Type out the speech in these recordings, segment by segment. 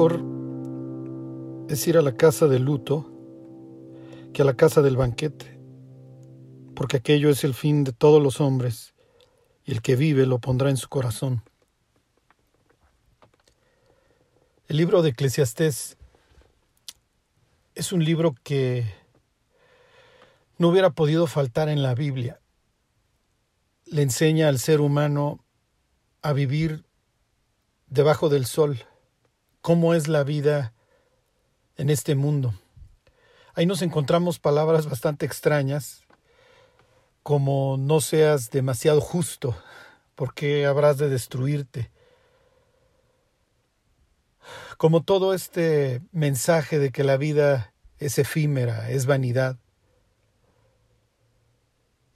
mejor es ir a la casa del luto que a la casa del banquete, porque aquello es el fin de todos los hombres, y el que vive lo pondrá en su corazón. El libro de Eclesiastés es un libro que no hubiera podido faltar en la Biblia. Le enseña al ser humano a vivir debajo del sol, cómo es la vida en este mundo. Ahí nos encontramos palabras bastante extrañas, como no seas demasiado justo, porque habrás de destruirte. Como todo este mensaje de que la vida es efímera, es vanidad.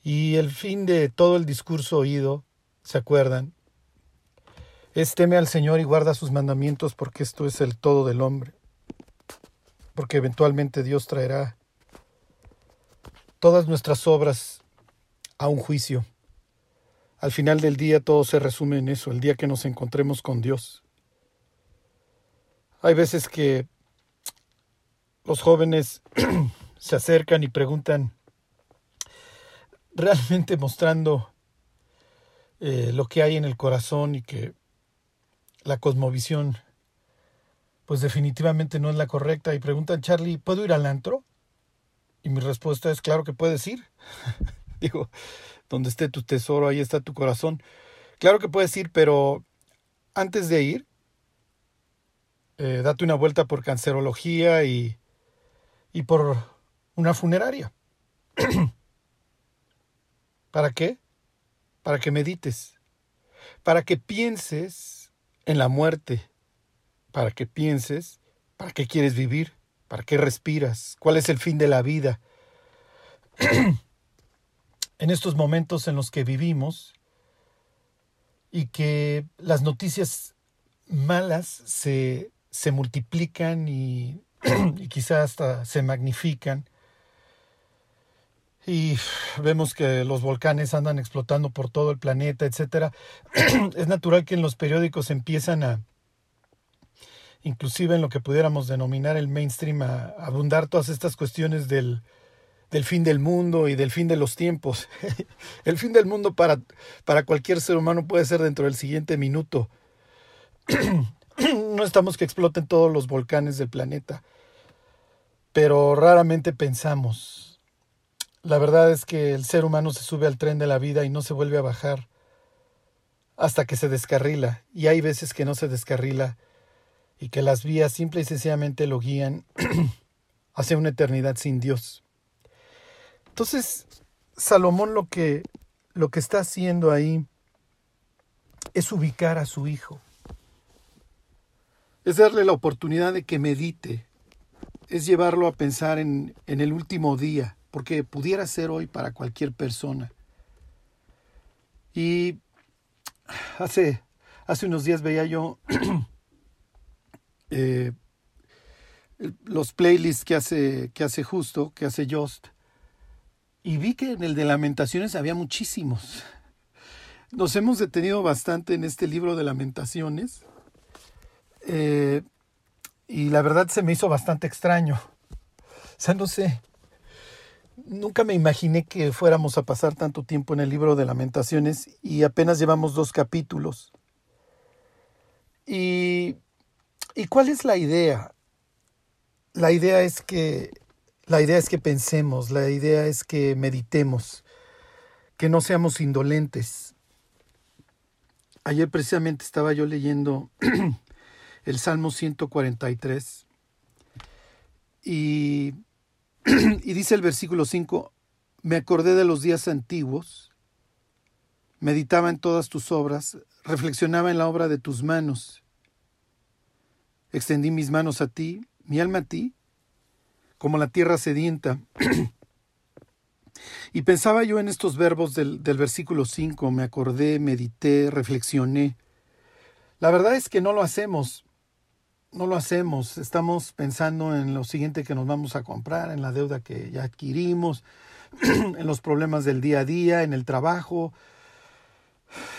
Y el fin de todo el discurso oído, ¿se acuerdan? Es teme al Señor y guarda sus mandamientos porque esto es el todo del hombre porque eventualmente Dios traerá todas nuestras obras a un juicio. Al final del día todo se resume en eso, el día que nos encontremos con Dios. Hay veces que los jóvenes se acercan y preguntan, realmente mostrando eh, lo que hay en el corazón y que la cosmovisión pues definitivamente no es la correcta. Y preguntan, Charlie, ¿puedo ir al antro? Y mi respuesta es, claro que puedes ir. Digo, donde esté tu tesoro, ahí está tu corazón. Claro que puedes ir, pero antes de ir, eh, date una vuelta por cancerología y, y por una funeraria. ¿Para qué? Para que medites, para que pienses en la muerte, para que pienses para qué quieres vivir, para qué respiras, cuál es el fin de la vida. en estos momentos en los que vivimos y que las noticias malas se, se multiplican y, y quizás hasta se magnifican. Y vemos que los volcanes andan explotando por todo el planeta, etcétera. es natural que en los periódicos empiezan a, inclusive en lo que pudiéramos denominar el mainstream, a, abundar todas estas cuestiones del, del fin del mundo y del fin de los tiempos. el fin del mundo para, para cualquier ser humano puede ser dentro del siguiente minuto. no estamos que exploten todos los volcanes del planeta, pero raramente pensamos. La verdad es que el ser humano se sube al tren de la vida y no se vuelve a bajar hasta que se descarrila, y hay veces que no se descarrila y que las vías simple y sencillamente lo guían hacia una eternidad sin Dios. Entonces, Salomón lo que, lo que está haciendo ahí es ubicar a su hijo, es darle la oportunidad de que medite, es llevarlo a pensar en, en el último día, porque pudiera ser hoy para cualquier persona. Y hace, hace unos días veía yo eh, los playlists que hace, que hace Justo, que hace Just, y vi que en el de Lamentaciones había muchísimos. Nos hemos detenido bastante en este libro de Lamentaciones. Eh, y la verdad se me hizo bastante extraño. O sea, no sé. Nunca me imaginé que fuéramos a pasar tanto tiempo en el libro de Lamentaciones y apenas llevamos dos capítulos. Y ¿Y cuál es la idea? La idea es que la idea es que pensemos, la idea es que meditemos, que no seamos indolentes. Ayer precisamente estaba yo leyendo el Salmo 143 y, y dice el versículo 5, me acordé de los días antiguos, meditaba en todas tus obras, reflexionaba en la obra de tus manos Extendí mis manos a ti, mi alma a ti, como la tierra sedienta. y pensaba yo en estos verbos del, del versículo 5, me acordé, medité, reflexioné. La verdad es que no lo hacemos, no lo hacemos, estamos pensando en lo siguiente que nos vamos a comprar, en la deuda que ya adquirimos, en los problemas del día a día, en el trabajo.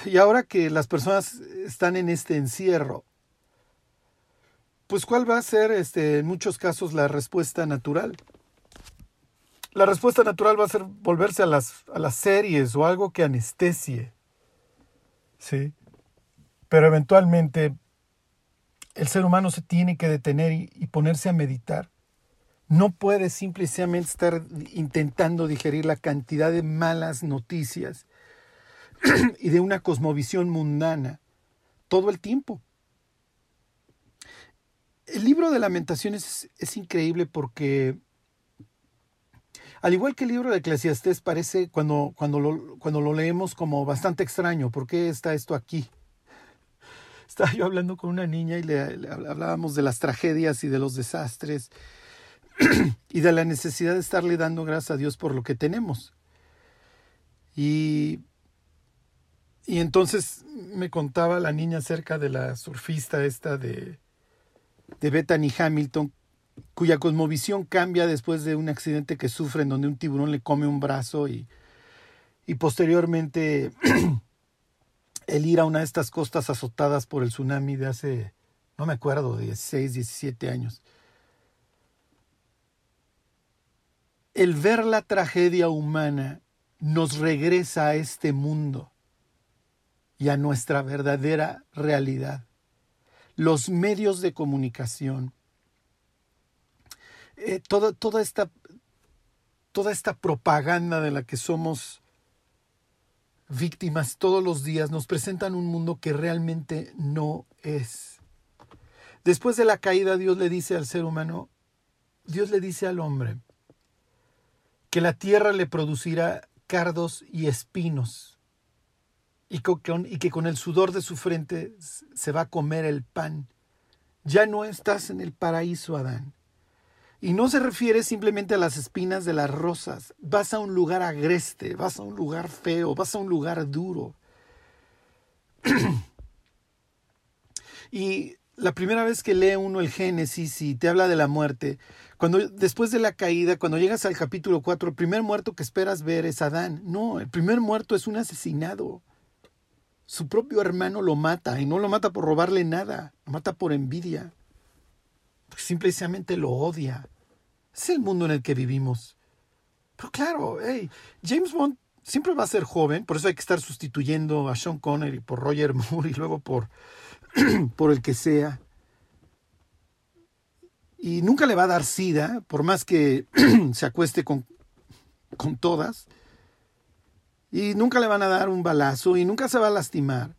Y ahora que las personas están en este encierro, pues cuál va a ser este, en muchos casos la respuesta natural. La respuesta natural va a ser volverse a las, a las series o algo que anestesie. ¿Sí? Pero eventualmente el ser humano se tiene que detener y, ponerse a meditar. No puede simplemente estar intentando digerir la cantidad de malas noticias y de una cosmovisión mundana todo el tiempo. El libro de lamentaciones es, increíble porque, al igual que el libro de Eclesiastés, parece cuando, cuando, lo, cuando lo leemos como bastante extraño. ¿Por qué está esto aquí? Estaba yo hablando con una niña y le, hablábamos de las tragedias y de los desastres y de la necesidad de estarle dando gracias a Dios por lo que tenemos. Y y entonces me contaba la niña acerca de la surfista esta de, de Bethany Hamilton, cuya cosmovisión cambia después de un accidente que sufre en donde un tiburón le come un brazo y, y posteriormente el ir a una de estas costas azotadas por el tsunami de hace, no me acuerdo, 16, 17 años. El ver la tragedia humana nos regresa a este mundo y a nuestra verdadera realidad. Los medios de comunicación, eh, toda, toda, esta, toda esta propaganda de la que somos víctimas todos los días nos presentan un mundo que realmente no es. Después de la caída Dios le dice al ser humano, Dios le dice al hombre, que la tierra le producirá cardos y espinos y, que con el sudor de su frente se va a comer el pan. Ya no estás en el paraíso, Adán. Y no se refiere simplemente a las espinas de las rosas. Vas a un lugar agreste, vas a un lugar feo, vas a un lugar duro. y la primera vez que lee uno el Génesis y te habla de la muerte, cuando después de la caída, cuando llegas al capítulo 4, el primer muerto que esperas ver es Adán. No, el primer muerto es un asesinado. Su propio hermano lo mata y no lo mata por robarle nada, lo mata por envidia. Simplemente lo odia. Es el mundo en el que vivimos. Pero claro, hey, James Bond siempre va a ser joven, por eso hay que estar sustituyendo a Sean Connery por Roger Moore y luego por, por el que sea. Y nunca le va a dar sida, por más que se acueste con, con todas y nunca le van a dar un balazo y nunca se va a lastimar.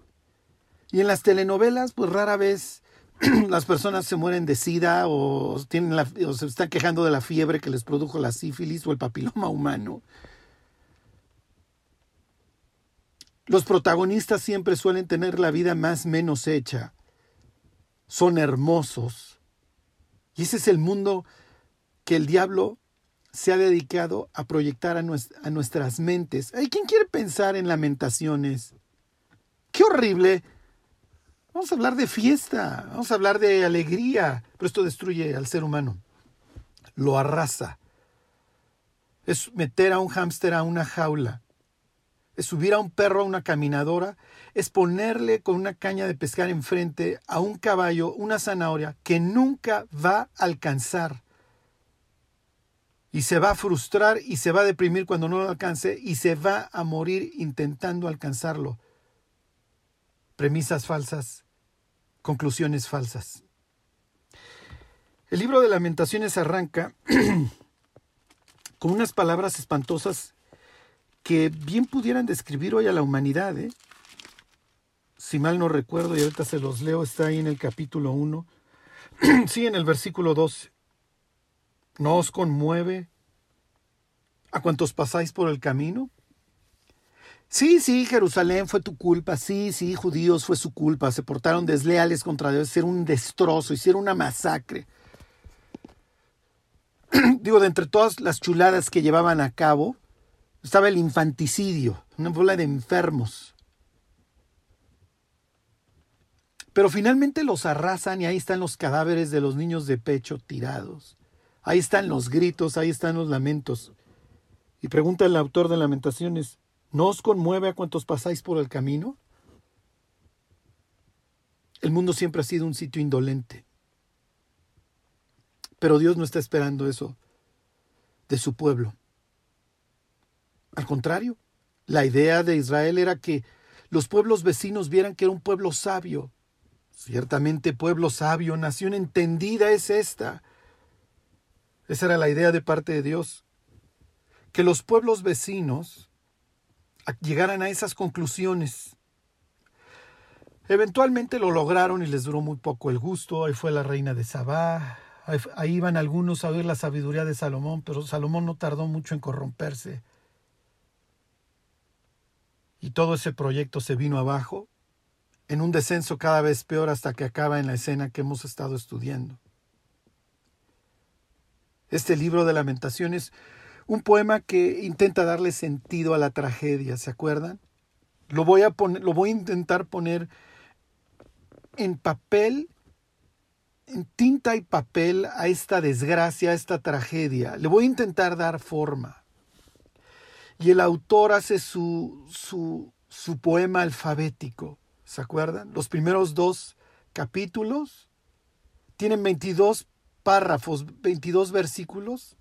Y en las telenovelas, pues rara vez las personas se mueren de sida o, tienen o se están quejando de la fiebre que les produjo la sífilis o el papiloma humano. Los protagonistas siempre suelen tener la vida más menos hecha. Son hermosos. Y ese es el mundo que el diablo se ha dedicado a proyectar a, nuestras mentes. ¿Hay ¿Quién quiere pensar en lamentaciones? ¡Qué horrible! Vamos a hablar de fiesta, vamos a hablar de alegría, pero esto destruye al ser humano, lo arrasa. Es meter a un hámster a una jaula, es subir a un perro a una caminadora, es ponerle con una caña de pescar enfrente a un caballo una zanahoria que nunca va a alcanzar. Y se va a frustrar y se va a deprimir cuando no lo alcance y se va a morir intentando alcanzarlo. Premisas falsas, conclusiones falsas. El libro de lamentaciones arranca con unas palabras espantosas que bien pudieran describir hoy a la humanidad. ¿eh? Si mal no recuerdo, y ahorita se los leo, está ahí en el capítulo 1. sí, en el versículo 12. ¿No os conmueve a cuantos pasáis por el camino? Sí, sí, Jerusalén fue tu culpa, sí, sí, judíos fue su culpa, se portaron desleales contra Dios, hicieron un destrozo, hicieron una masacre. Digo, de entre todas las chuladas que llevaban a cabo, estaba el infanticidio, una bola de enfermos. Pero finalmente los arrasan y ahí están los cadáveres de los niños de pecho tirados. Ahí están los gritos, ahí están los lamentos. Y pregunta el autor de Lamentaciones, ¿no os conmueve a cuantos pasáis por el camino? El mundo siempre ha sido un sitio indolente. Pero Dios no está esperando eso de su pueblo. Al contrario, la idea de Israel era que los pueblos vecinos vieran que era un pueblo sabio. Ciertamente pueblo sabio, nación entendida es esta. Esa era la idea de parte de Dios. Que los pueblos vecinos llegaran a esas conclusiones. Eventualmente lo lograron y les duró muy poco el gusto. Ahí fue la reina de Sabá. Ahí, iban algunos a oír la sabiduría de Salomón, pero Salomón no tardó mucho en corromperse. Y todo ese proyecto se vino abajo, en un descenso cada vez peor hasta que acaba en la escena que hemos estado estudiando. Este libro de lamentaciones, un poema que intenta darle sentido a la tragedia, ¿se acuerdan? Lo voy a, poner, lo voy a intentar poner en papel, en tinta y papel a esta desgracia, a esta tragedia. Le voy a intentar dar forma. Y el autor hace su, su, su poema alfabético. ¿Se acuerdan? Los primeros dos capítulos tienen 22 párrafos, 22 versículos.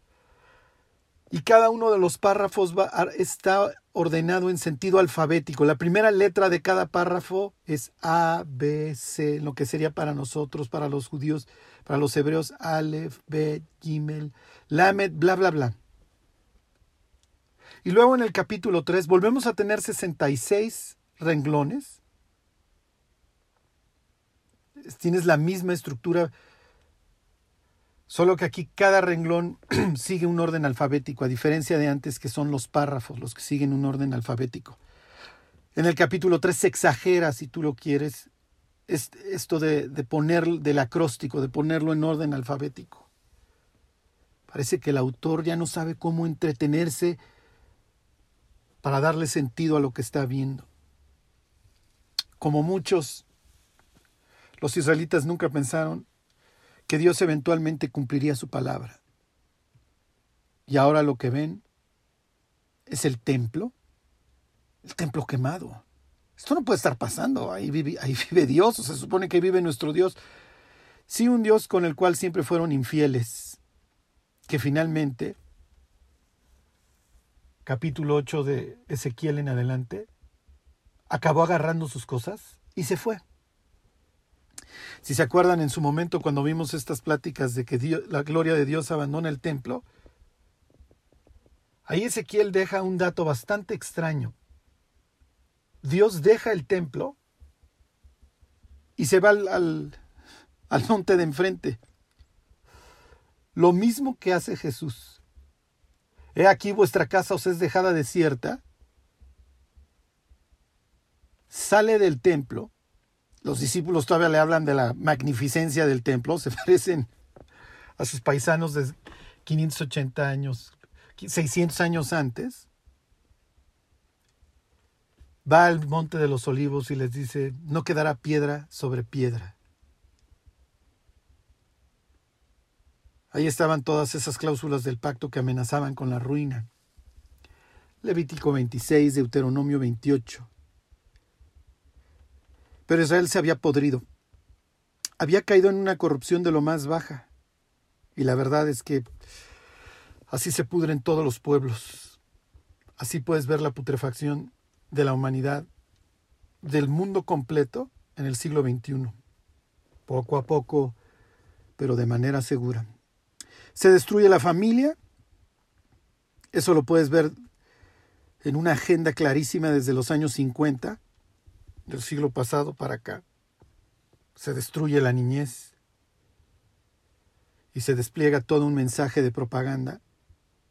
Y cada uno de los párrafos va, está ordenado en sentido alfabético. La primera letra de cada párrafo es A, B, C, lo que sería para nosotros, para los judíos, para los hebreos, Aleph, B, Gimel, Lamed, bla, bla, bla. Y luego en el capítulo 3 volvemos a tener 66 renglones. Tienes la misma estructura, solo que aquí cada renglón sigue un orden alfabético, a diferencia de antes que son los párrafos los que siguen un orden alfabético. En el capítulo 3 se exagera, si tú lo quieres, esto de, poner del acróstico, de ponerlo en orden alfabético. Parece que el autor ya no sabe cómo entretenerse para darle sentido a lo que está viendo. Como muchos, los israelitas nunca pensaron que Dios eventualmente cumpliría su palabra. Y ahora lo que ven es el templo, el templo quemado. Esto no puede estar pasando, ahí vive, Dios, o se supone que vive nuestro Dios. Sí, un Dios con el cual siempre fueron infieles, que finalmente capítulo 8 de Ezequiel en adelante, acabó agarrando sus cosas y se fue. Si se acuerdan en su momento cuando vimos estas pláticas de que la gloria de Dios abandona el templo, ahí Ezequiel deja un dato bastante extraño. Dios deja el templo y se va al, al monte de enfrente. Lo mismo que hace Jesús. He aquí vuestra casa os es dejada desierta. Sale del templo. Los discípulos todavía le hablan de la magnificencia del templo. Se parecen a sus paisanos de 580 años, 600 años antes. Va al monte de los olivos y les dice, no quedará piedra sobre piedra. Ahí estaban todas esas cláusulas del pacto que amenazaban con la ruina. Levítico 26, Deuteronomio 28. Pero Israel se había podrido. Había caído en una corrupción de lo más baja. Y la verdad es que así se pudren todos los pueblos. Así puedes ver la putrefacción de la humanidad, del mundo completo en el siglo XXI. Poco a poco, pero de manera segura. Se destruye la familia. Eso lo puedes ver en una agenda clarísima desde los años 50 del siglo pasado para acá. Se destruye la niñez y se despliega todo un mensaje de propaganda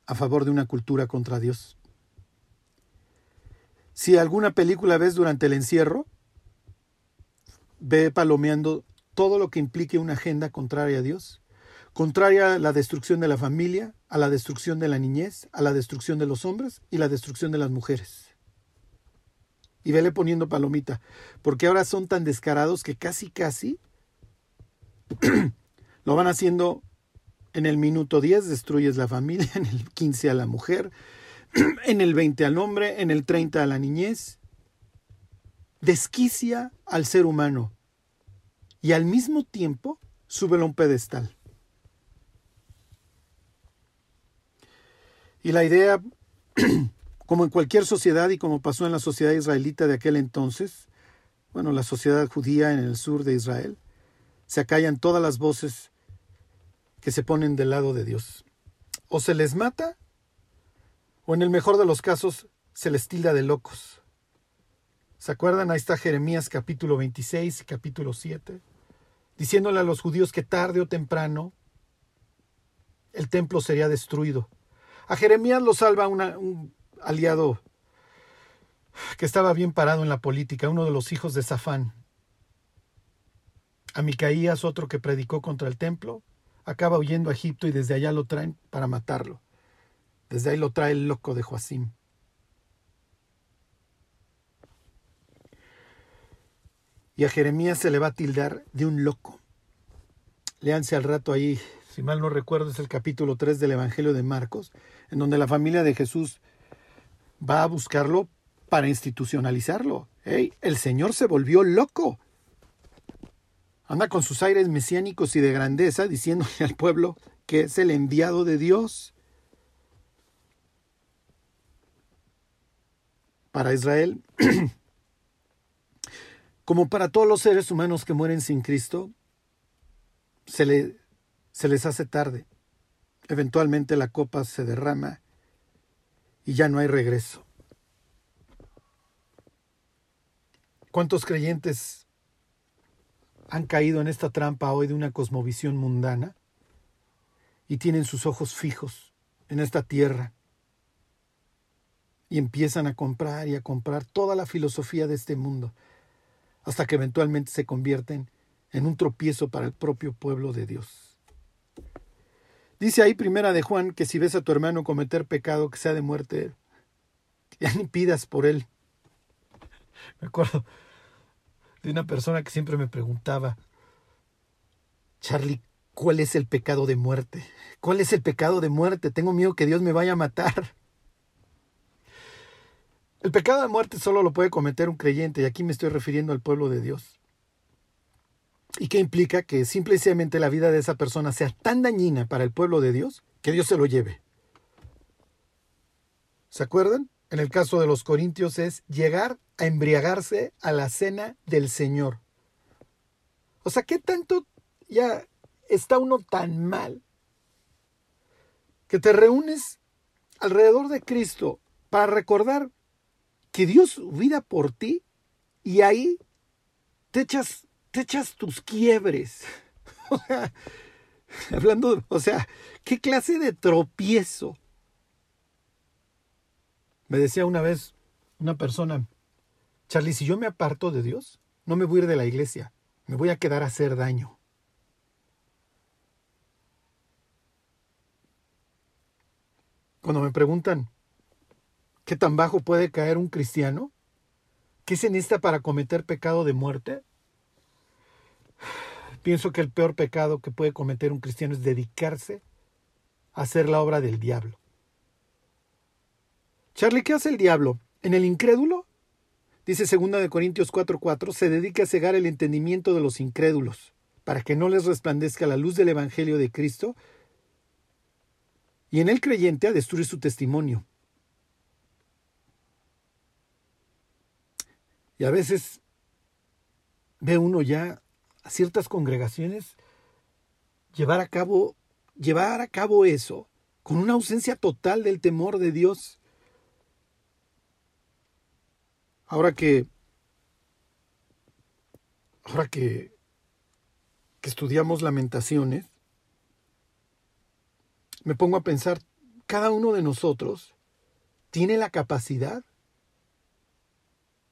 a favor de una cultura contra Dios. Si alguna película ves durante el encierro, ve palomeando todo lo que implique una agenda contraria a Dios contraria a la destrucción de la familia, a la destrucción de la niñez, a la destrucción de los hombres y la destrucción de las mujeres. Y vele poniendo palomita, porque ahora son tan descarados que casi, casi lo van haciendo en el minuto 10 destruyes la familia, en el 15 a la mujer, en el 20 al hombre, en el 30 a la niñez. Desquicia al ser humano y al mismo tiempo súbelo a un pedestal. Y la idea, como en cualquier sociedad y como pasó en la sociedad israelita de aquel entonces, bueno, la sociedad judía en el sur de Israel, se acallan todas las voces que se ponen del lado de Dios. O se les mata, o en el mejor de los casos, se les tilda de locos. ¿Se acuerdan? Ahí está Jeremías capítulo 26 y capítulo 7, diciéndole a los judíos que tarde o temprano el templo sería destruido. A Jeremías lo salva un aliado que estaba bien parado en la política, uno de los hijos de Safán. A Micaías, otro que predicó contra el templo, acaba huyendo a Egipto y desde allá lo traen para matarlo. Desde ahí lo trae el loco de Joacim. Y a Jeremías se le va a tildar de un loco. Léanse al rato ahí, si mal no recuerdo, es el capítulo 3 del Evangelio de Marcos, en donde la familia de Jesús va a buscarlo para institucionalizarlo. el Señor se volvió loco. Anda con sus aires mesiánicos y de grandeza diciéndole al pueblo que es el enviado de Dios. Para Israel, como para todos los seres humanos que mueren sin Cristo, se, le, se les hace tarde. Eventualmente la copa se derrama y ya no hay regreso. ¿Cuántos creyentes han caído en esta trampa hoy de una cosmovisión mundana y tienen sus ojos fijos en esta tierra y empiezan a comprar y a comprar toda la filosofía de este mundo hasta que eventualmente se convierten en un tropiezo para el propio pueblo de Dios. Dice ahí primera de Juan que si ves a tu hermano cometer pecado que sea de muerte, ya ni pidas por él. Me acuerdo de una persona que siempre me preguntaba, Charlie, ¿cuál es el pecado de muerte? ¿Cuál es el pecado de muerte? Tengo miedo que Dios me vaya a matar. El pecado de muerte solo lo puede cometer un creyente, y aquí me estoy refiriendo al pueblo de Dios. ¿Y qué implica? Que simplemente la vida de esa persona sea tan dañina para el pueblo de Dios que Dios se lo lleve. ¿Se acuerdan? En el caso de los corintios es llegar a embriagarse a la cena del Señor. O sea, ¿qué tanto ya está uno tan mal que te reúnes alrededor de Cristo para recordar que Dios vida por ti y ahí te echas, te echas tus quiebres. O sea, hablando, o sea, ¿qué clase de tropiezo? Me decía una vez una persona, Charlie, si yo me aparto de Dios, no me voy a ir de la iglesia, me voy a quedar a hacer daño. Cuando me preguntan, ¿Qué tan bajo puede caer un cristiano? ¿Qué se necesita para cometer pecado de muerte? Pienso que el peor pecado que puede cometer un cristiano es dedicarse a hacer la obra del diablo. Charlie, ¿qué hace el diablo? ¿En el incrédulo? Dice 2 de Corintios 4:4, se dedica a cegar el entendimiento de los incrédulos, para que no les resplandezca la luz del evangelio de Cristo, y en el creyente a destruir su testimonio. Y a veces ve uno ya a ciertas congregaciones llevar a cabo llevar a cabo eso con una ausencia total del temor de Dios. Ahora que ahora que que estudiamos lamentaciones me pongo a pensar cada uno de nosotros tiene la capacidad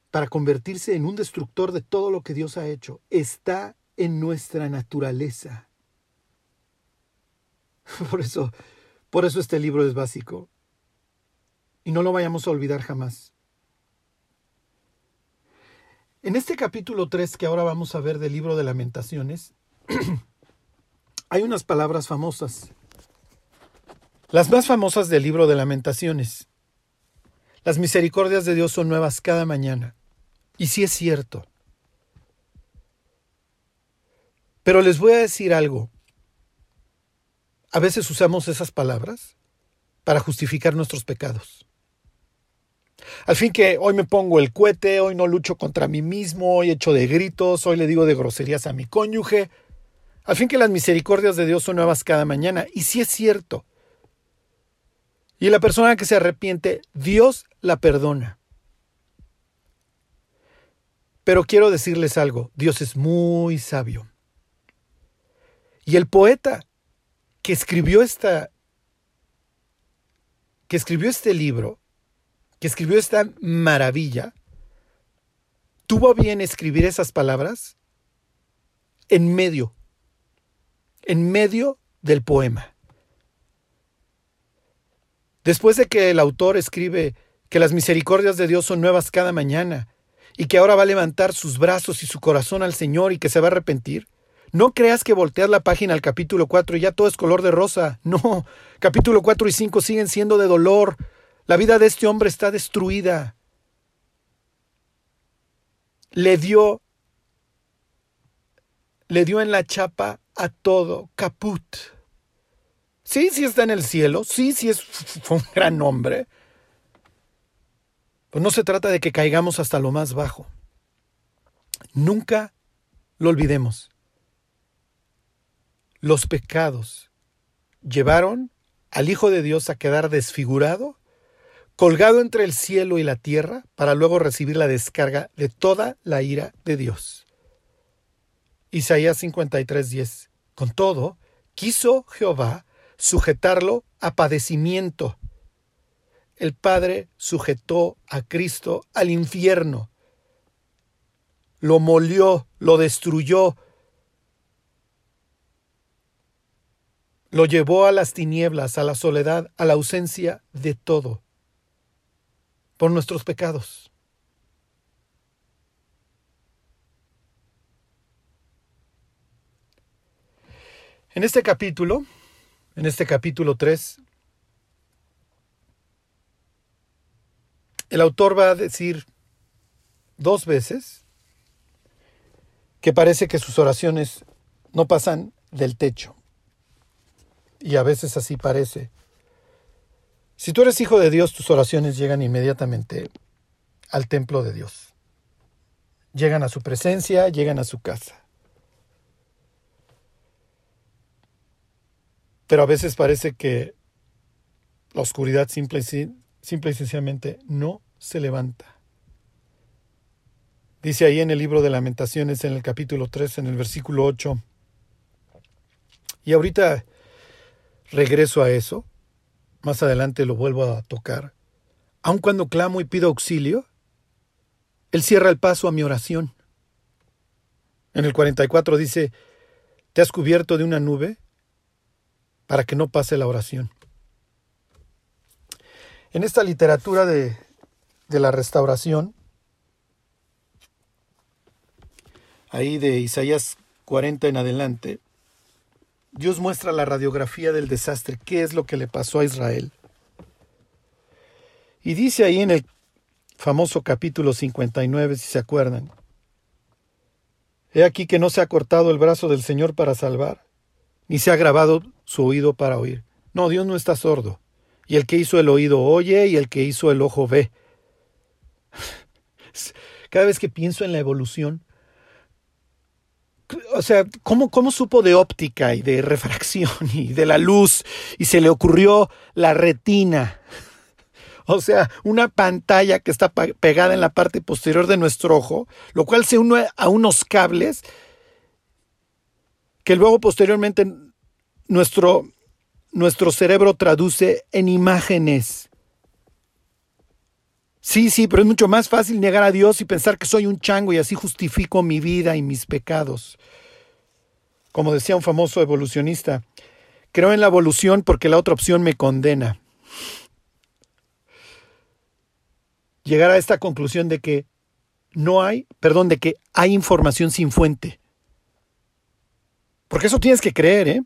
para convertirse en un destructor de todo lo que Dios ha hecho. Está en nuestra naturaleza. Por eso, por eso este libro es básico. Y no lo vayamos a olvidar jamás. En este capítulo 3 que ahora vamos a ver del libro de lamentaciones, hay unas palabras famosas. Las más famosas del libro de lamentaciones. Las misericordias de Dios son nuevas cada mañana. Y sí es cierto. Pero les voy a decir algo. A veces usamos esas palabras para justificar nuestros pecados. Al fin que hoy me pongo el cohete, hoy no lucho contra mí mismo, hoy echo de gritos, hoy le digo de groserías a mi cónyuge. Al fin que las misericordias de Dios son nuevas cada mañana. Y si es cierto. Y la persona que se arrepiente, Dios la perdona. Pero quiero decirles algo, Dios es muy sabio. Y el poeta que escribió esta que escribió este libro, que escribió esta maravilla, tuvo bien escribir esas palabras en medio, en medio del poema. Después de que el autor escribe que las misericordias de Dios son nuevas cada mañana y que ahora va a levantar sus brazos y su corazón al Señor y que se va a arrepentir, no creas que volteas la página al capítulo 4 y ya todo es color de rosa. No, capítulo 4 y 5 siguen siendo de dolor. La vida de este hombre está destruida. Le dio le dio en la chapa a todo, caput. Sí, sí está en el cielo, sí, sí es un gran hombre. Pues no se trata de que caigamos hasta lo más bajo. Nunca lo olvidemos los pecados llevaron al Hijo de Dios a quedar desfigurado, colgado entre el cielo y la tierra, para luego recibir la descarga de toda la ira de Dios. Isaías 53:10. Con todo, quiso Jehová sujetarlo a padecimiento. El Padre sujetó a Cristo al infierno, lo molió, lo destruyó, Lo llevó a las tinieblas, a la soledad, a la ausencia de todo, por nuestros pecados. En este capítulo, en este capítulo 3, el autor va a decir dos veces que parece que sus oraciones no pasan del techo y a veces así parece. Si tú eres hijo de Dios, tus oraciones llegan inmediatamente al templo de Dios. Llegan a su presencia, llegan a su casa. Pero a veces parece que la oscuridad simple y, sencillamente no se levanta. Dice ahí en el libro de lamentaciones, en el capítulo 3, en el versículo 8. Y ahorita regreso a eso, más adelante lo vuelvo a tocar, aun cuando clamo y pido auxilio, Él cierra el paso a mi oración. En el 44 dice, te has cubierto de una nube para que no pase la oración. En esta literatura de, de la restauración, ahí de Isaías 40 en adelante, Dios muestra la radiografía del desastre, qué es lo que le pasó a Israel. Y dice ahí en el famoso capítulo 59, si se acuerdan, He aquí que no se ha cortado el brazo del Señor para salvar, ni se ha grabado su oído para oír. No, Dios no está sordo. Y el que hizo el oído oye y el que hizo el ojo ve. Cada vez que pienso en la evolución, o sea, ¿cómo, ¿cómo supo de óptica y de refracción y de la luz y se le ocurrió la retina? O sea, una pantalla que está pegada en la parte posterior de nuestro ojo, lo cual se une a unos cables que luego posteriormente nuestro, nuestro cerebro traduce en imágenes. Sí, sí, pero es mucho más fácil negar a Dios y pensar que soy un chango y así justifico mi vida y mis pecados. Como decía un famoso evolucionista, creo en la evolución porque la otra opción me condena. Llegar a esta conclusión de que no hay, perdón, de que hay información sin fuente. Porque eso tienes que creer, ¿eh?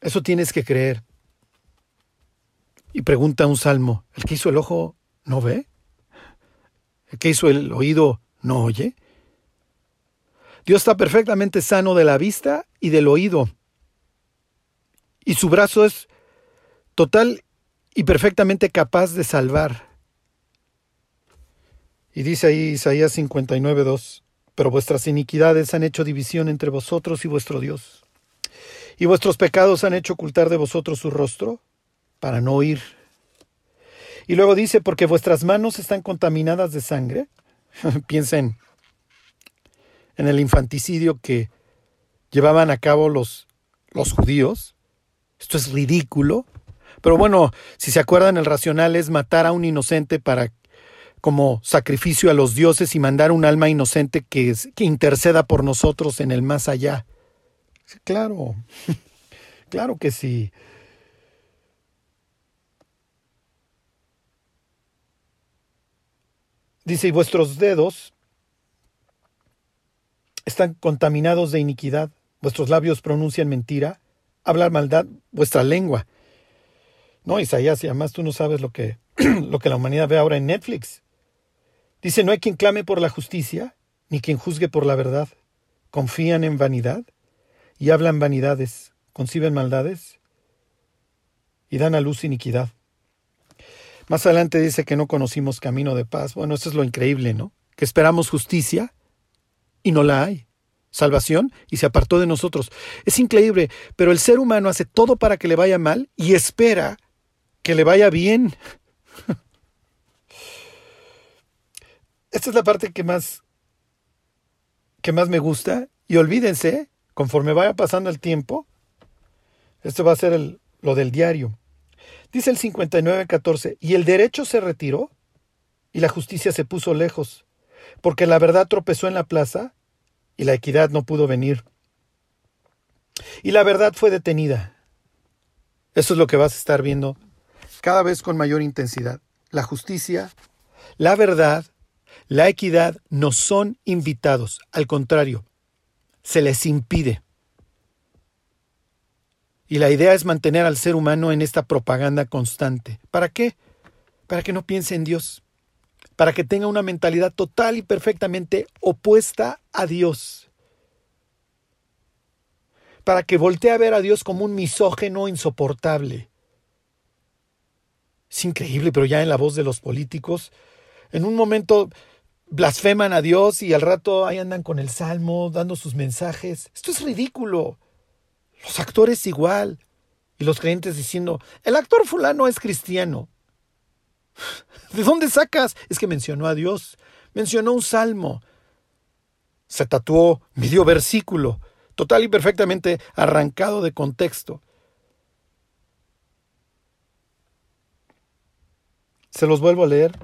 Eso tienes que creer. Y pregunta un salmo, ¿el que hizo el ojo no ve? ¿El que hizo el oído no oye? Dios está perfectamente sano de la vista y del oído. y su brazo es total y perfectamente capaz de salvar. Y dice ahí Isaías 59.2, pero vuestras iniquidades han hecho división entre vosotros y vuestro Dios, y vuestros pecados han hecho ocultar de vosotros su rostro para no oír. Y luego dice, porque vuestras manos están contaminadas de sangre. Piensen en el infanticidio que llevaban a cabo los, los judíos. Esto es ridículo. Pero bueno, si se acuerdan, el racional es matar a un inocente para como sacrificio a los dioses y mandar un alma inocente que, que interceda por nosotros en el más allá. Claro, claro que sí. Dice, y vuestros dedos están contaminados de iniquidad, vuestros labios pronuncian mentira, hablan maldad vuestra lengua. No, Isaías, y además tú no sabes lo que, lo que la humanidad ve ahora en Netflix. Dice, no hay quien clame por la justicia, ni quien juzgue por la verdad. Confían en vanidad y hablan vanidades, conciben maldades y dan a luz iniquidad. Más adelante dice que no conocimos camino de paz. Bueno, eso es lo increíble, ¿no? Que esperamos justicia y no la hay. Salvación y se apartó de nosotros. Es increíble, pero el ser humano hace todo para que le vaya mal y espera que le vaya bien. Esta es la parte que más, que más me gusta. Y olvídense, conforme vaya pasando el tiempo, esto va a ser el, lo del diario. Dice el 59.14, y el derecho se retiró y la justicia se puso lejos, porque la verdad tropezó en la plaza y la equidad no pudo venir. Y la verdad fue detenida. Eso es lo que vas a estar viendo cada vez con mayor intensidad. La justicia, la verdad la equidad no son invitados, al contrario, se les impide. Y la idea es mantener al ser humano en esta propaganda constante. ¿Para qué? Para que no piense en Dios, para que tenga una mentalidad total y perfectamente opuesta a Dios, para que voltee a ver a Dios como un misógeno insoportable. Es increíble, pero ya en la voz de los políticos, en un momento blasfeman a Dios y al rato ahí andan con el salmo, dando sus mensajes. Esto es ridículo. Los actores igual. Y los creyentes diciendo, el actor fulano es cristiano. ¿De dónde sacas? Es que mencionó a Dios, mencionó un salmo, se tatuó medio versículo, total y perfectamente arrancado de contexto. Se los vuelvo a leer.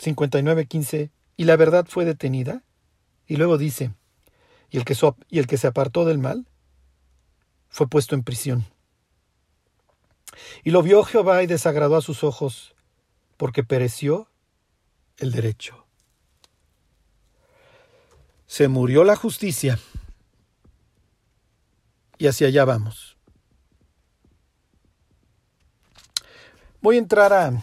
59.15, y la verdad fue detenida. Y luego dice, y el, que y el que se apartó del mal fue puesto en prisión. Y lo vio Jehová y desagradó a sus ojos, porque pereció el derecho. Se murió la justicia y hacia allá vamos. Voy a entrar a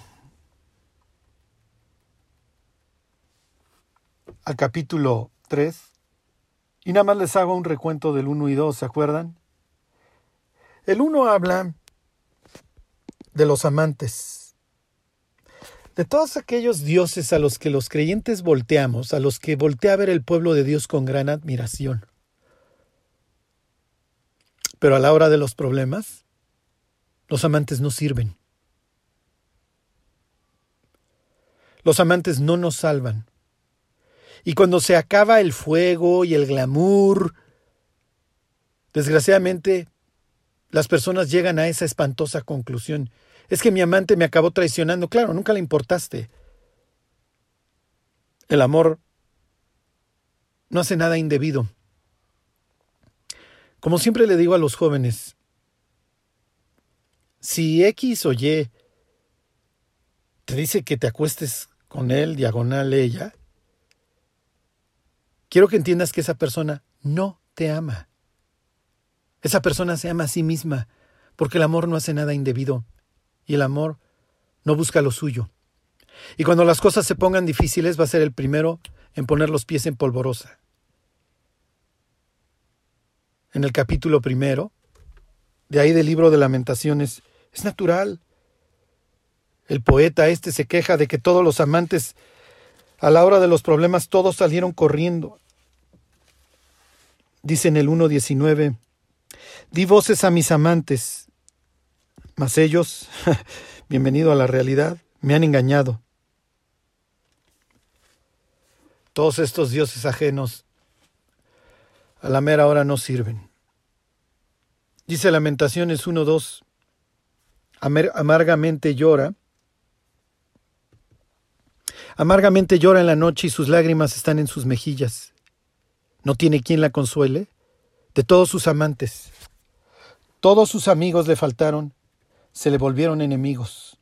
al capítulo 3 y nada más les hago un recuento del 1 y 2, ¿se acuerdan? El 1 habla de los amantes, de todos aquellos dioses a los que los creyentes volteamos, a los que voltea a ver el pueblo de Dios con gran admiración. Pero a la hora de los problemas, los amantes no sirven. Los amantes no nos salvan. Y cuando se acaba el fuego y el glamour, desgraciadamente las personas llegan a esa espantosa conclusión. Es que mi amante me acabó traicionando. Claro, nunca le importaste. El amor no hace nada indebido. Como siempre le digo a los jóvenes, si X o Y te dice que te acuestes con él, diagonal ella, quiero que entiendas que esa persona no te ama. Esa persona se ama a sí misma, porque el amor no hace nada indebido y el amor no busca lo suyo. Y cuando las cosas se pongan difíciles va a ser el primero en poner los pies en polvorosa. En el capítulo primero De ahí del libro de lamentaciones. Es natural. El poeta este se queja de que todos los amantes, a la hora de los problemas, todos salieron corriendo. Dice en el 1.19, di voces a mis amantes, mas ellos, bienvenido a la realidad, me han engañado. Todos estos dioses ajenos a la mera hora no sirven. Dice Lamentaciones 1.2, amargamente llora, amargamente llora en la noche y sus lágrimas están en sus mejillas. No tiene quien la consuele. De todos sus amantes, todos sus amigos le faltaron, se le volvieron enemigos.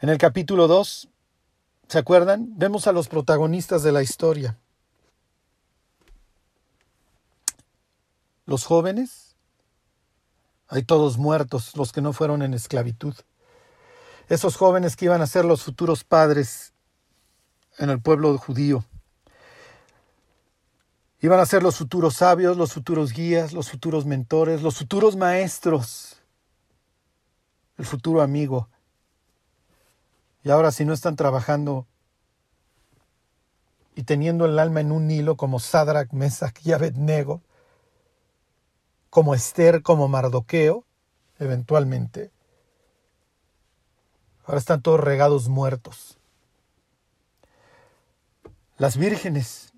En el capítulo 2, ¿se acuerdan? Vemos a los protagonistas de la historia. Los jóvenes, hay todos muertos, los que no fueron en esclavitud. Esos jóvenes que iban a ser los futuros padres en el pueblo judío. Iban a ser los futuros sabios, los futuros guías, los futuros mentores, los futuros maestros, el futuro amigo. Y ahora si no están trabajando y teniendo el alma en un hilo como Sadrach, Mesach y Abednego, como Esther, como Mardoqueo, eventualmente, ahora están todos regados muertos. Las vírgenes,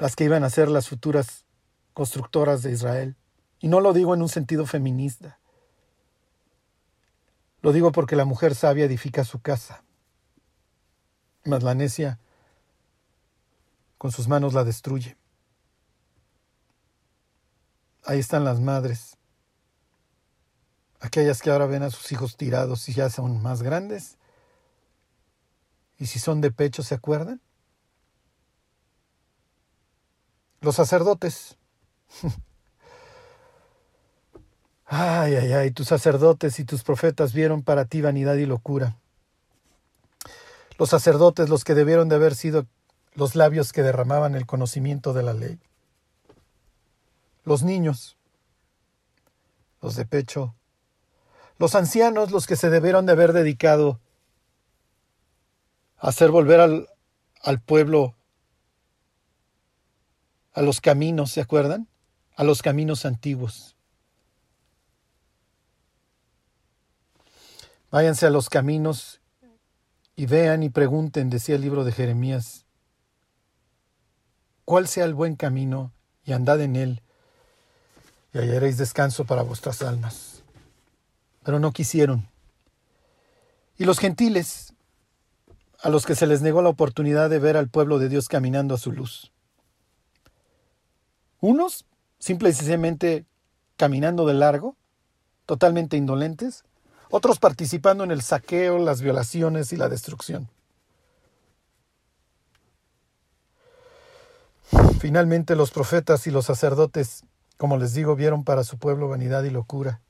las que iban a ser las futuras constructoras de Israel. Y no lo digo en un sentido feminista. Lo digo porque la mujer sabia edifica su casa, mas la necia con sus manos la destruye. Ahí están las madres, aquellas que ahora ven a sus hijos tirados y ya son más grandes. Y si son de pecho, ¿se acuerdan? Los sacerdotes. Ay, ay, ay, tus sacerdotes y tus profetas vieron para ti vanidad y locura. Los sacerdotes, los que debieron de haber sido los labios que derramaban el conocimiento de la ley. Los niños, los de pecho. Los ancianos, los que se debieron de haber dedicado a hacer volver al, al pueblo a los caminos, ¿se acuerdan? A los caminos antiguos. Váyanse a los caminos y vean y pregunten, decía el libro de Jeremías, cuál sea el buen camino y andad en él, y hallaréis descanso para vuestras almas. Pero no quisieron. Y los gentiles, a los que se les negó la oportunidad de ver al pueblo de Dios caminando a su luz. Unos, simple y sencillamente caminando de largo, totalmente indolentes, otros participando en el saqueo, las violaciones y la destrucción. Finalmente los profetas y los sacerdotes, como les digo, vieron para su pueblo vanidad y locura.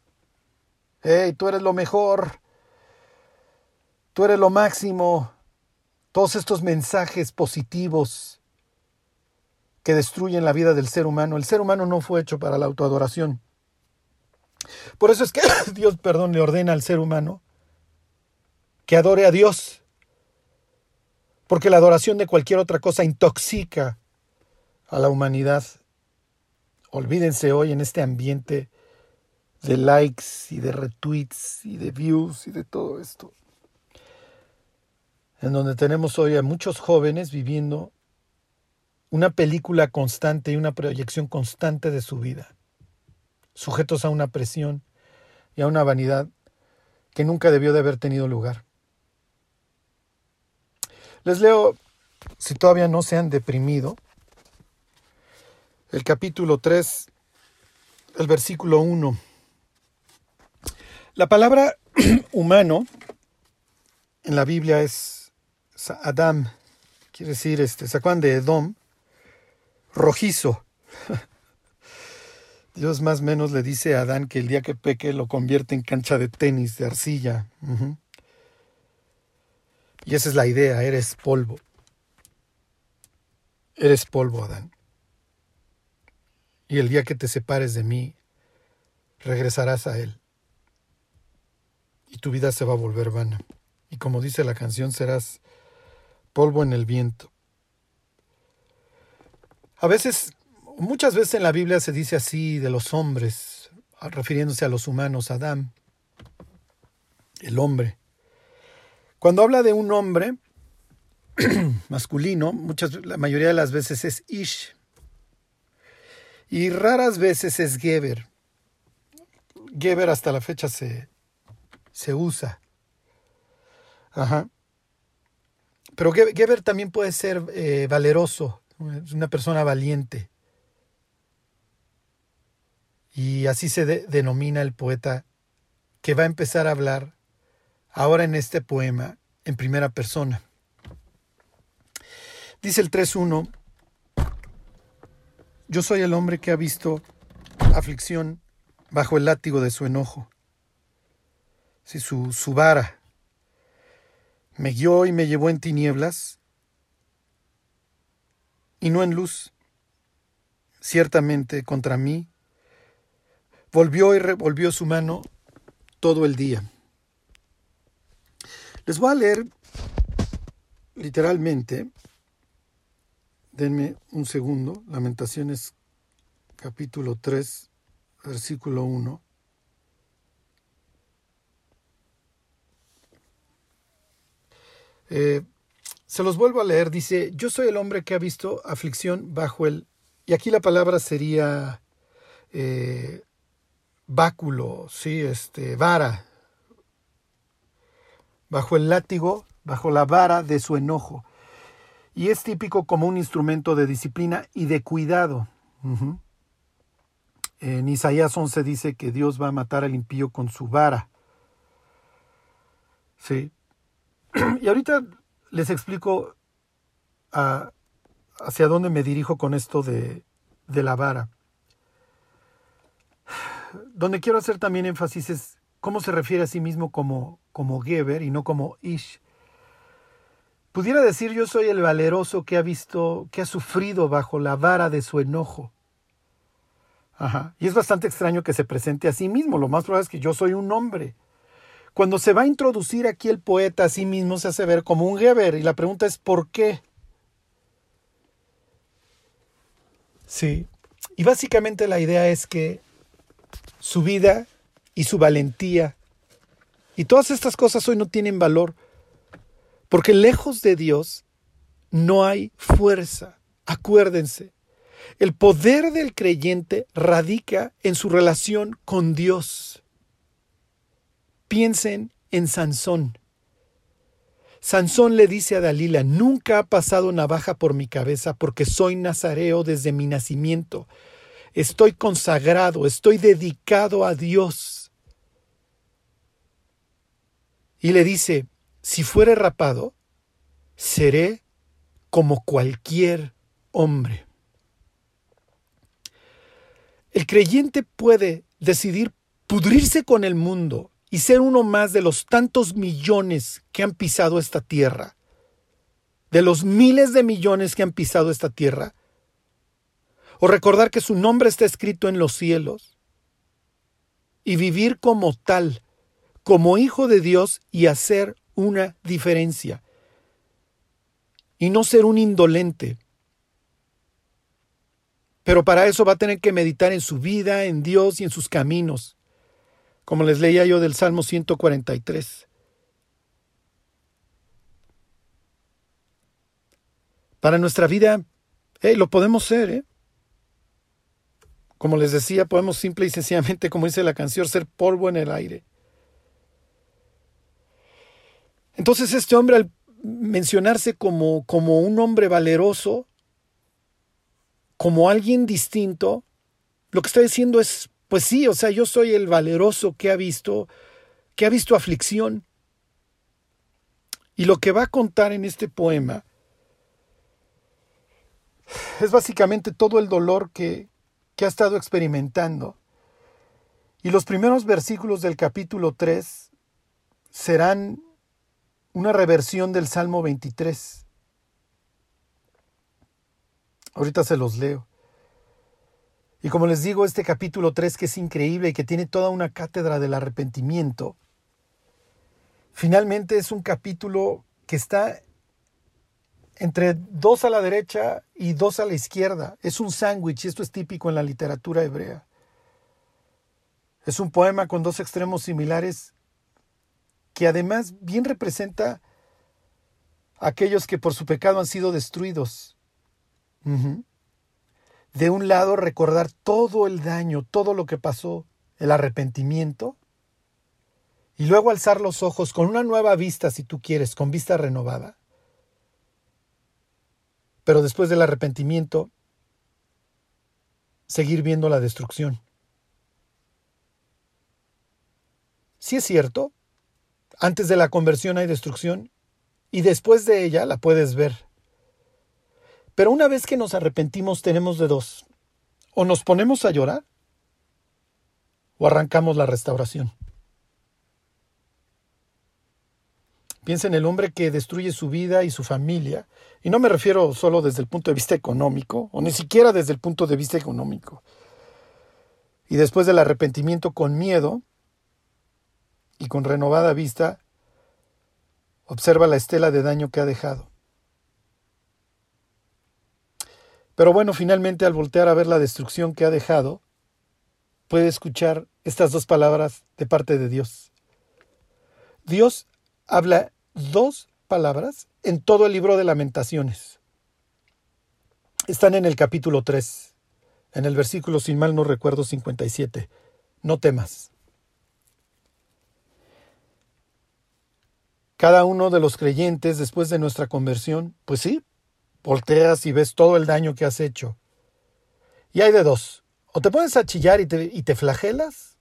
¡Hey, tú eres lo mejor! Tú eres lo máximo. Todos estos mensajes positivos que destruyen la vida del ser humano. El ser humano no fue hecho para la autoadoración. Por eso es que Dios, perdón, le ordena al ser humano que adore a Dios. Porque la adoración de cualquier otra cosa intoxica a la humanidad. Olvídense hoy en este ambiente de likes y de retweets y de views y de todo esto. En donde tenemos hoy a muchos jóvenes viviendo una película constante y una proyección constante de su vida sujetos a una presión y a una vanidad que nunca debió de haber tenido lugar. Les leo, si todavía no se han deprimido, el capítulo 3, el versículo 1. La palabra humano en la Biblia es Adam, quiere decir, este, ¿se de Edom? Rojizo. Dios más o menos le dice a Adán que el día que peque lo convierte en cancha de tenis, de arcilla. Y esa es la idea, eres polvo. Eres polvo, Adán. y el día que te separes de mí, regresarás a Él. Y tu vida se va a volver vana. Y como dice la canción, serás polvo en el viento. A veces, muchas veces en la Biblia se dice así de los hombres, refiriéndose a los humanos, Adán, el hombre. Cuando habla de un hombre masculino, muchas, la mayoría de las veces es Ish. Y raras veces es Geber. Geber hasta la fecha se, se usa. Ajá. Pero Geber también puede ser eh, valeroso, es una persona valiente. Y así se denomina el poeta que va a empezar a hablar ahora en este poema en primera persona. Dice el 3.1, yo soy el hombre que ha visto aflicción bajo el látigo de su enojo. Si su, su vara me guió y me llevó en tinieblas y no en luz. Ciertamente contra mí volvió y revolvió su mano todo el día. Les voy a leer literalmente, denme un segundo, Lamentaciones capítulo 3, versículo 1. Eh, se los vuelvo a leer, dice, yo soy el hombre que ha visto aflicción bajo el... Y aquí la palabra sería eh, báculo, sí, este, vara, bajo el látigo, bajo la vara de su enojo. Y es típico como un instrumento de disciplina y de cuidado. En Isaías 11 dice que Dios va a matar al impío con su vara. Sí. Y ahorita les explico hacia dónde me dirijo con esto de, de la vara. Donde quiero hacer también énfasis es cómo se refiere a sí mismo como, como Geber y no como Ish. Pudiera decir yo soy el valeroso que ha visto, que ha sufrido bajo la vara de su enojo. Ajá. Y es bastante extraño que se presente a sí mismo. Lo más probable es que yo soy un hombre. Cuando se va a introducir aquí el poeta a sí mismo se hace ver como un Geber y la pregunta es ¿por qué? Sí. Y básicamente la idea es que su vida y su valentía y todas estas cosas hoy no tienen valor porque lejos de Dios no hay fuerza. Acuérdense, el poder del creyente radica en su relación con Dios. Piensen en Sansón. Sansón le dice a Dalila, nunca ha pasado navaja por mi cabeza porque soy nazareo desde mi nacimiento. Estoy consagrado, estoy dedicado a Dios. Y le dice, si fuere rapado, seré como cualquier hombre. El creyente puede decidir pudrirse con el mundo y ser uno más de los tantos millones que han pisado esta tierra, de los miles de millones que han pisado esta tierra, o recordar que su nombre está escrito en los cielos, y vivir como tal, como hijo de Dios y hacer una diferencia, y no ser un indolente. Pero para eso va a tener que meditar en su vida, en Dios y en sus caminos como les leía yo del Salmo 143. Para nuestra vida, lo podemos ser, ¿eh? Como les decía, podemos simple y sencillamente, como dice la canción, ser polvo en el aire. Entonces este hombre al mencionarse como, como un hombre valeroso, como alguien distinto, lo que está diciendo es pues sí, o sea, yo soy el valeroso que ha visto, que ha visto aflicción. Y lo que va a contar en este poema es básicamente todo el dolor que, que ha estado experimentando. Y los primeros versículos del capítulo 3 serán una reversión del Salmo 23. Ahorita se los leo. Y como les digo, este capítulo 3 que es increíble y que tiene toda una cátedra del arrepentimiento, finalmente es un capítulo que está entre dos a la derecha y dos a la izquierda. Es un sándwich y esto es típico en la literatura hebrea. Es un poema con dos extremos similares que además bien representa a aquellos que por su pecado han sido destruidos. De un lado, recordar todo el daño, todo lo que pasó, el arrepentimiento, y luego alzar los ojos con una nueva vista, si tú quieres, con vista renovada. Pero después del arrepentimiento, seguir viendo la destrucción. Si es cierto, antes de la conversión hay destrucción y después de ella la puedes ver. Pero una vez que nos arrepentimos tenemos de dos. O nos ponemos a llorar o arrancamos la restauración. Piensa en el hombre que destruye su vida y su familia, y no me refiero solo desde el punto de vista económico, o ni siquiera desde el punto de vista económico. Y después del arrepentimiento con miedo y con renovada vista, observa la estela de daño que ha dejado. Pero bueno, finalmente al voltear a ver la destrucción que ha dejado, puede escuchar estas dos palabras de parte de Dios. Dios habla dos palabras en todo el libro de lamentaciones. Están en el capítulo 3, en el versículo, sin mal no recuerdo, 57. No temas. Cada uno de los creyentes después de nuestra conversión, pues sí, volteas y ves todo el daño que has hecho. Y hay de dos. O te pones a chillar y te, y te flagelas,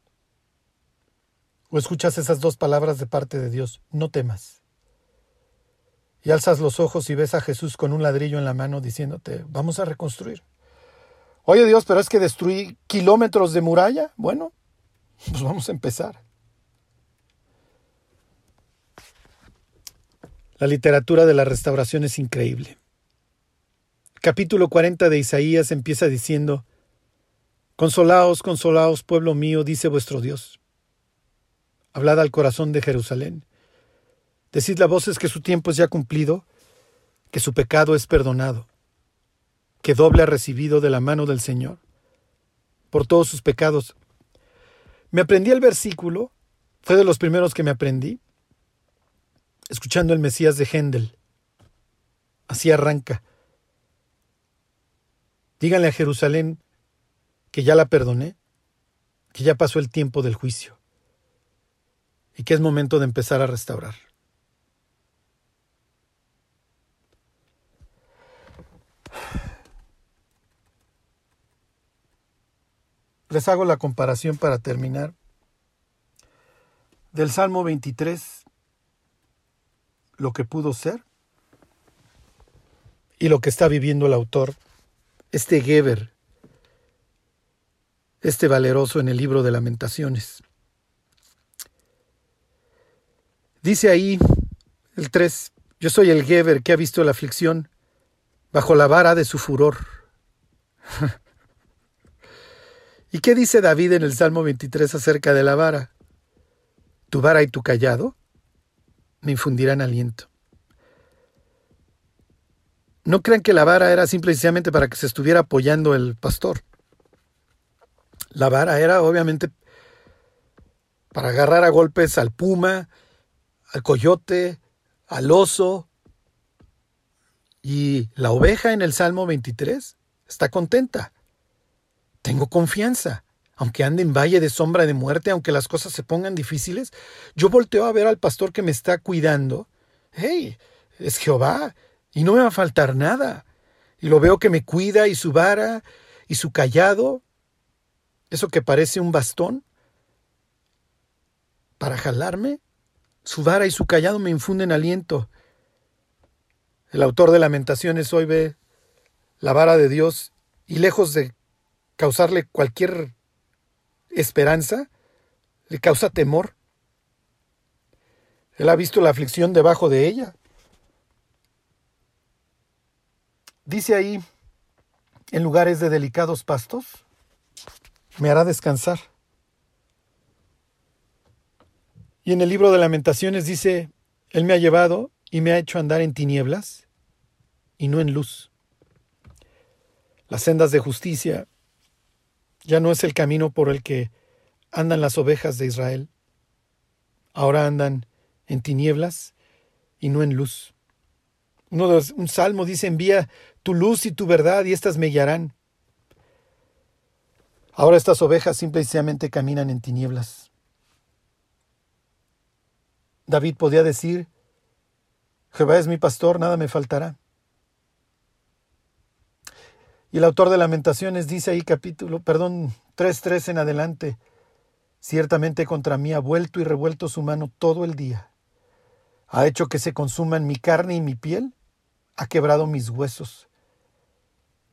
o escuchas esas dos palabras de parte de Dios, no temas. Y alzas los ojos y ves a Jesús con un ladrillo en la mano diciéndote, vamos a reconstruir. Oye Dios, pero es que destruí kilómetros de muralla. Bueno, pues vamos a empezar. La literatura de la restauración es increíble capítulo 40 de Isaías empieza diciendo, Consolaos, consolaos, pueblo mío, dice vuestro Dios. Hablad al corazón de Jerusalén. Decid a voces que su tiempo es ya cumplido, que su pecado es perdonado, que doble ha recibido de la mano del Señor por todos sus pecados. Me aprendí el versículo, fue de los primeros que me aprendí, escuchando el Mesías de Händel. Así arranca. Díganle a Jerusalén que ya la perdoné, que ya pasó el tiempo del juicio y que es momento de empezar a restaurar. Les hago la comparación para terminar del Salmo 23, lo que pudo ser y lo que está viviendo el autor este Geber, este valeroso en el libro de lamentaciones. Dice ahí el 3, yo soy el Geber que ha visto la aflicción bajo la vara de su furor. ¿Y qué dice David en el Salmo 23 acerca de la vara? Tu vara y tu callado me infundirán aliento. No crean que la vara era simplemente para que se estuviera apoyando el pastor. La vara era obviamente para agarrar a golpes al puma, al coyote, al oso. Y la oveja en el Salmo 23 está contenta. Tengo confianza. Aunque ande en valle de sombra de muerte, aunque las cosas se pongan difíciles, yo volteo a ver al pastor que me está cuidando. ¡Hey! Es Jehová y no me va a faltar nada. Y lo veo que me cuida y su vara y su callado, eso que parece un bastón, para jalarme, su vara y su callado me infunden aliento. El autor de Lamentaciones hoy ve la vara de Dios y lejos de causarle cualquier esperanza, le causa temor. Él ha visto la aflicción debajo de ella. Dice ahí, en lugares de delicados pastos, me hará descansar. Y en el libro de lamentaciones dice, Él me ha llevado y me ha hecho andar en tinieblas y no en luz. Las sendas de justicia ya no es el camino por el que andan las ovejas de Israel. Ahora andan en tinieblas y no en luz. Uno de un salmo dice, envía tu luz y tu verdad y éstas me guiarán. Ahora estas ovejas simplemente caminan en tinieblas. David podía decir, Jehová es mi pastor, nada me faltará. Y el autor de Lamentaciones dice ahí capítulo, perdón, 3.3 en adelante, ciertamente contra mí ha vuelto y revuelto su mano todo el día. Ha hecho que se consuman mi carne y mi piel, ha quebrado mis huesos.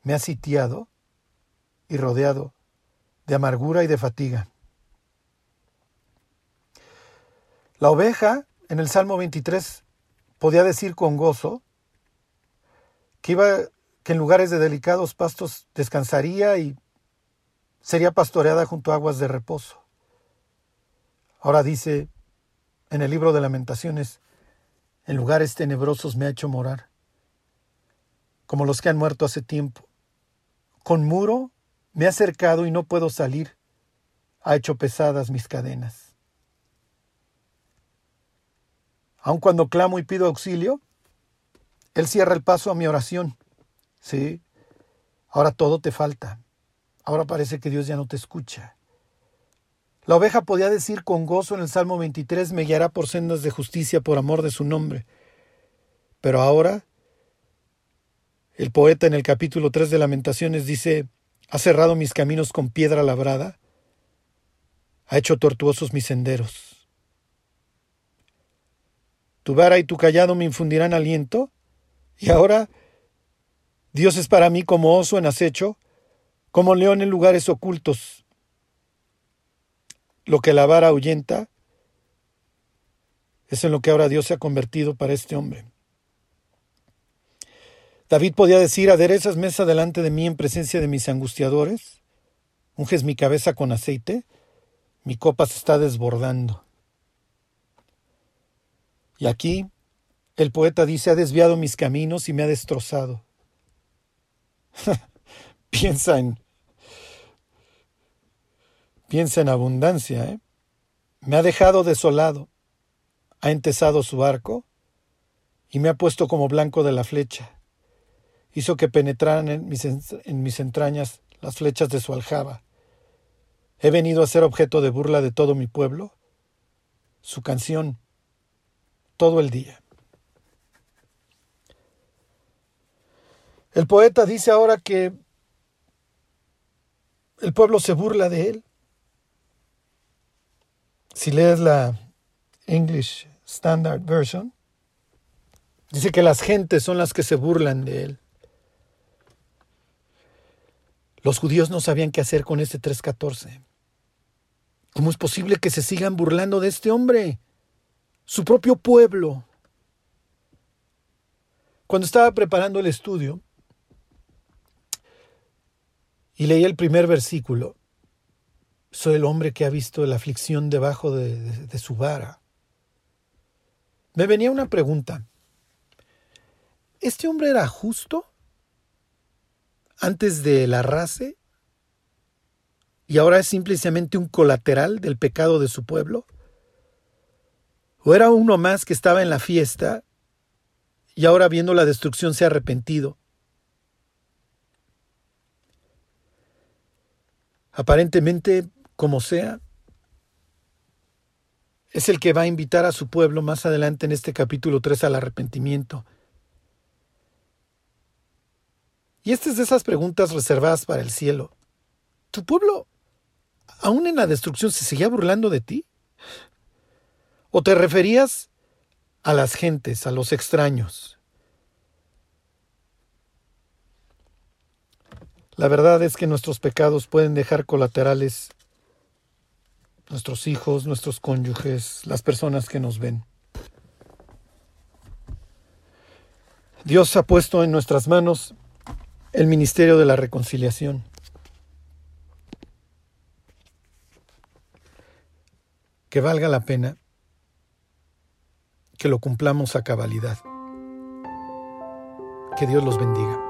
Me ha sitiado y rodeado de amargura y de fatiga. La oveja, en el Salmo 23, podía decir con gozo que iba que en lugares de delicados pastos descansaría y sería pastoreada junto a aguas de reposo. Ahora dice en el libro de lamentaciones, en lugares tenebrosos me ha hecho morar, como los que han muerto hace tiempo. Con muro me ha cercado y no puedo salir, ha hecho pesadas mis cadenas. Aun cuando clamo y pido auxilio, Él cierra el paso a mi oración. Sí, ahora todo te falta. Ahora parece que Dios ya no te escucha. La oveja podía decir con gozo en el Salmo 23, me guiará por sendas de justicia por amor de su nombre. Pero ahora, el poeta en el capítulo 3 de Lamentaciones dice, ha cerrado mis caminos con piedra labrada, ha hecho tortuosos mis senderos. Tu vara y tu callado me infundirán aliento, y ahora Dios es para mí como oso en acecho, como león en lugares ocultos. Lo que la vara ahuyenta es en lo que ahora Dios se ha convertido para este hombre. David podía decir, aderezas mesa delante de mí en presencia de mis angustiadores, unges mi cabeza con aceite, mi copa se está desbordando. Y aquí el poeta dice, ha desviado mis caminos y me ha destrozado. piensa en piensa en abundancia, ¿eh? Me ha dejado desolado, ha entesado su arco y me ha puesto como blanco de la flecha. Hizo que penetraran en mis, en mis entrañas las flechas de su aljaba. He venido a ser objeto de burla de todo mi pueblo, su canción, todo el día. El poeta dice ahora que el pueblo se burla de él. Si lees la English Standard Version, dice que las gentes son las que se burlan de él. Los judíos no sabían qué hacer con este 3.14. ¿Cómo es posible que se sigan burlando de este hombre? Su propio pueblo. Cuando estaba preparando el estudio, y leí el primer versículo. Soy el hombre que ha visto la aflicción debajo de, su vara. Me venía una pregunta. ¿Este hombre era justo antes de la race y ahora es simplemente un colateral del pecado de su pueblo? ¿O era uno más que estaba en la fiesta y ahora viendo la destrucción se ha arrepentido aparentemente como sea, es el que va a invitar a su pueblo más adelante en este capítulo 3 al arrepentimiento. Y esta es de esas preguntas reservadas para el cielo. ¿Tu pueblo, aún en la destrucción, se seguía burlando de ti? ¿O te referías a las gentes, a los extraños? La verdad es que nuestros pecados pueden dejar colaterales nuestros hijos, nuestros cónyuges, las personas que nos ven. Dios ha puesto en nuestras manos el Ministerio de la Reconciliación. Que valga la pena que lo cumplamos a cabalidad. Que Dios los bendiga.